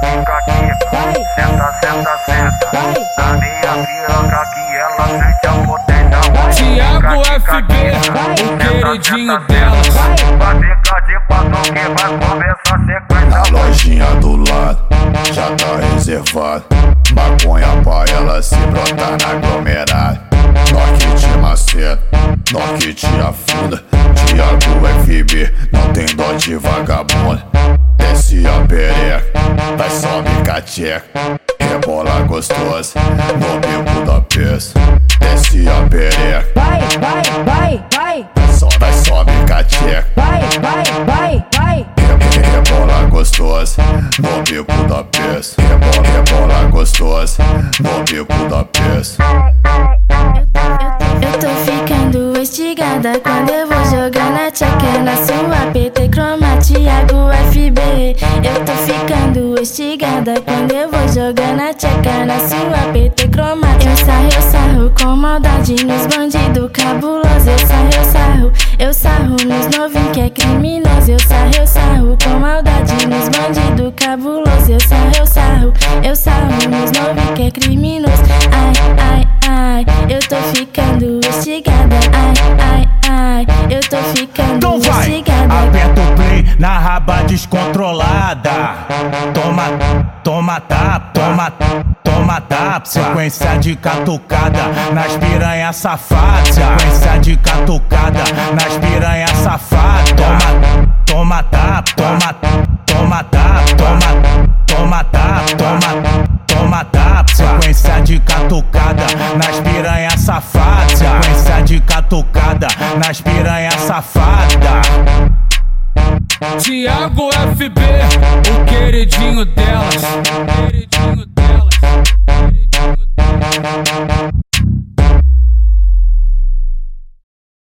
piroca aqui, senta, senta, senta. Na minha piroca aqui, ela sente a potência. Tiago FB, o queridinho dela. Fazer cadê que vai começar sequência. Na lojinha do lado, já tá reservado. Maconha pra ela se brotar na aglomerada. Toque que te maceta, toque que te afunda. Tiago FB, não tem dó de vagabundo. Cateca. Rebola gostosa, no bico da peça. Desce a pereca, Vai, vai, vai, vai, sobe, vai sobe cateca. vai, vai, vai, vai. Rebola gostosa, no bico da peça. Rebola, rebola gostosa, no bico da peça. Eu tô ficando estigada quando eu vou jogar na tcheca na sua PT Croma ficando estigada quando eu vou jogar na tcheca na sua PT Croma. Eu sarro, eu sarro com maldade nos bandidos cabulosos. Eu sarro, eu sarro, eu sarro nos novinhos que é criminoso. Eu sarro, eu sarro com maldade nos bandidos cabulosos. Eu sarro, eu sarro, eu sarro nos novinhos que é criminoso. Ai, ai, ai, eu tô ficando estigada. Ai, ai, ai, eu tô ficando na raba descontrolada. Toma, toma tapa, toma, toma tapa. Sequência de catucada nas piranha safada. Sequência de catucada nas piranha safada. Toma, toma tapa, toma, toma tapa, toma, toma tapa, toma, toma tapa. Sequência de catucada nas piranha safada. Sequência de catucada nas piranha safada. Tiago FB, o queridinho delas.